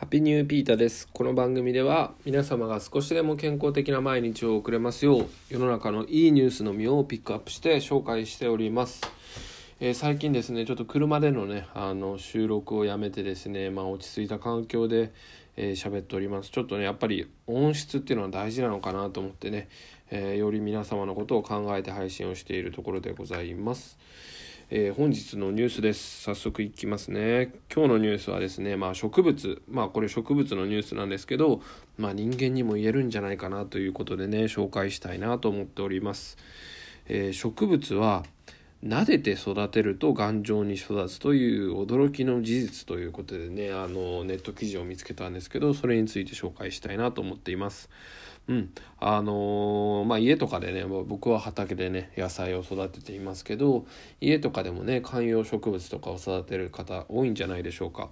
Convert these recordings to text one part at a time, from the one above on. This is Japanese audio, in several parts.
ハピニューピータです。この番組では皆様が少しでも健康的な毎日を送れますよう世の中のいいニュースのみをピックアップして紹介しております。えー、最近ですねちょっと車でのねあの収録をやめてですねまあ落ち着いた環境でえー、喋っておりますちょっとねやっぱり音質っていうのは大事なのかなと思ってね、えー、より皆様のことを考えて配信をしているところでございます。えー、本日のニュースです。早速いきますね。今日のニュースはですね、まあ植物、まあこれ植物のニュースなんですけど、まあ人間にも言えるんじゃないかなということでね、紹介したいなと思っております。えー、植物は撫でて育てると頑丈に育つという驚きの事実ということでねあのネット記事を見つけたんですけどそれについて紹介したいなと思っています。うん、あのー、まあ家とかでね僕は畑でね野菜を育てていますけど家とかでもね観葉植物とかを育てる方多いんじゃないでしょうか。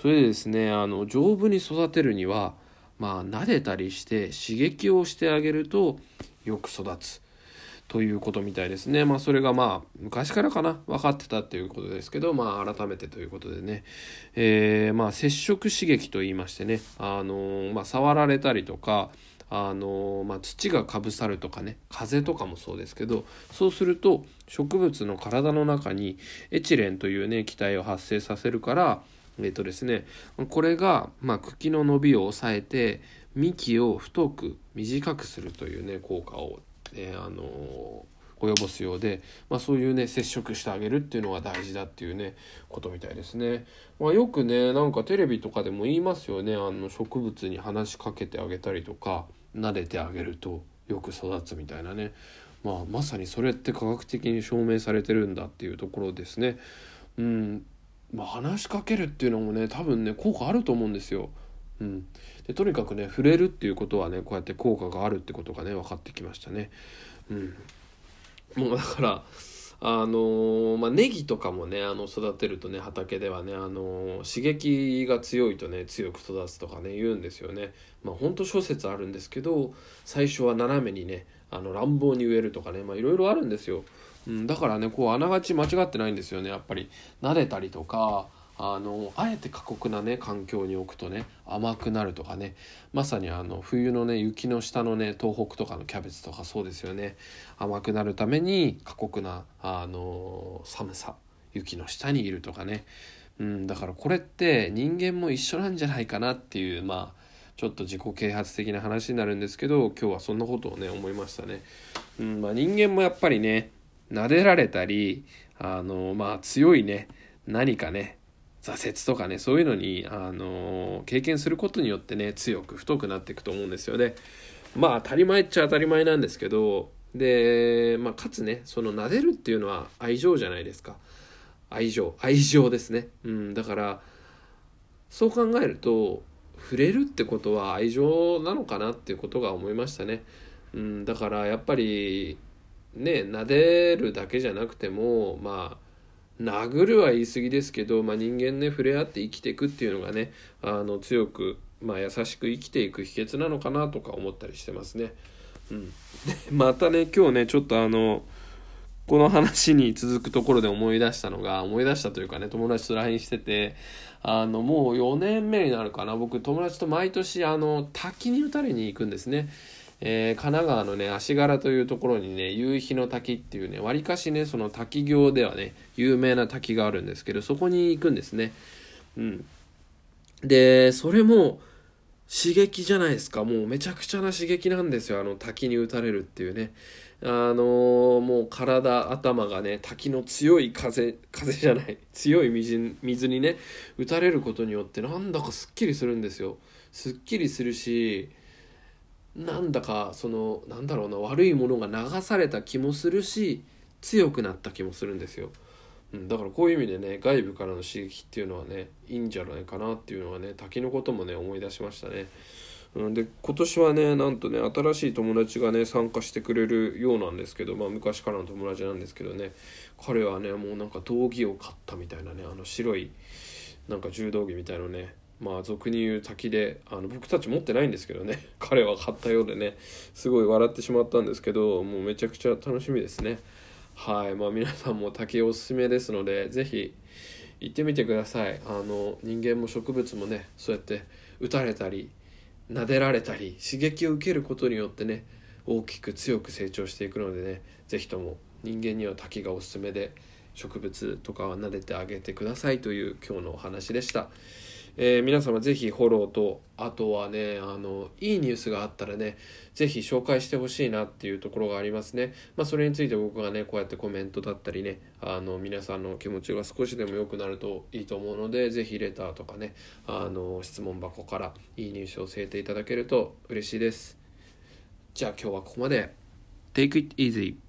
それでですねあの丈夫に育てるにはまあ撫でたりして刺激をしてあげるとよく育つ。ということみたいですね。まあそれがまあ昔からかな？分かってたっていうことですけどまあ改めてということでね、えー、まあ接触刺激と言いましてねあのまあ触られたりとかあのまあ、土がかぶさるとかね風とかもそうですけどそうすると植物の体の中にエチレンというね気体を発生させるからえっ、とですねこれが、まあ、茎の伸びを抑えて幹を太く短くするというね効果をえ、あの及ぼすようで、まあ、そういうね接触してあげるっていうのが大事だっていうねことみたいですね。まあ、よくねなんかテレビとかでも言いますよねあの植物に話しかけてあげたりとか撫でてあげるとよく育つみたいなね、まあ、まさにそれって科学的に証明されてるんだっていうところですね。うんまあ、話しかけるっていうのもね多分ね効果あると思うんですよ。うん、でとにかくね触れるっていうことはねこうやって効果があるってことがね分かってきましたね。うん、もうだからあの、まあ、ネギとかもねあの育てるとね畑ではね、あの、刺激が強いとね強く育つとかね言うんですよね。まあ本当諸説あるんですけど最初は斜めにねあの乱暴に植えるとかねいろいろあるんですよ。うん、だからねこうあながち間違ってないんですよねやっぱり撫でたりとかあのあえて過酷なね環境に置くとね甘くなるとかねまさにあの冬のね雪の下のね東北とかのキャベツとかそうですよね甘くなるために過酷なあの寒さ雪の下にいるとかね、うん、だからこれって人間も一緒なんじゃないかなっていうまあちょっと自己啓発的な話になるんですけど今日はそんなことをね思いましたね。うんまあ、人間もやっぱりね撫でられたりあのまあ強いね何かね挫折とかねそういうのに、あの経験することによってね強く太くなっていくと思うんですよね。まあ当たり前っちゃ当たり前なんですけどで、まあ、かつねその撫でるっていうのは愛情じゃないですか。愛情愛情ですね、うん、だからそう考えると触れるってことは愛情なのかなっていうことが思いましたね、うん、だからやっぱりね撫でるだけじゃなくてもまあ殴るは言い過ぎですけど、まあ、人間ね触れ合って生きていくっていうのがねあの強く、まあ、優しく生きていく秘訣なのかなとか思ったりしてますね。うん、またね今日ねちょっとあのこの話に続くところで思い出したのが思い出したというかね友達と LINE しててあのもう4年目になるかな僕友達と毎年あの滝に打たれに行くんですね。えー、神奈川のね足柄というところにね夕日の滝っていうねわりかしねその滝行ではね有名な滝があるんですけどそこに行くんですね。うん、でそれも刺激じゃないですかもうめちゃくちゃな刺激なんですよあの滝に打たれるっていうね。あのー、もう体頭がね滝の強い風風じゃない強い水水にね打たれることによってなんだかすっきりするんですよ。すっきりするしなんだかそのなんだろうな悪いものが流された気もするし強くなった気もするんですよ、うん、だからこういう意味でね外部からの刺激っていうのはねいいんじゃないかなっていうのはね滝のこともね思い出しましたね。うん、で今年はねなんとね新しい友達がね参加してくれるようなんですけど、まあ、昔からの友達なんですけどね彼はねもうなんか道着を買ったみたいなねあの白いなんか柔道着みたいのねまあ俗に言う滝であの僕たち持ってないんですけどね。彼は買ったようでね。すごい笑ってしまったんですけどもうめちゃくちゃ楽しみですね。はい。まあ皆さんも滝おすすめですので是非行ってみてください。あの人間も植物もねそうやって打たれたり撫でられたり刺激を受けることによってね大きく強く成長していくのでね是非とも人間には滝がおすすめで植物とかは撫でてあげてくださいという今日のお話でした。えー、皆様ぜひフォローとあとはねあのいいニュースがあったらねぜひ紹介してほしいなっていうところがありますね。まあそれについて僕がねこうやってコメントだったりねあの皆さんの気持ちが少しでも良くなるといいと思うのでぜひレターとかねあの質問箱からいいニュースを教えていただけると嬉しいです。じゃあ今日はここまで。Take it easy.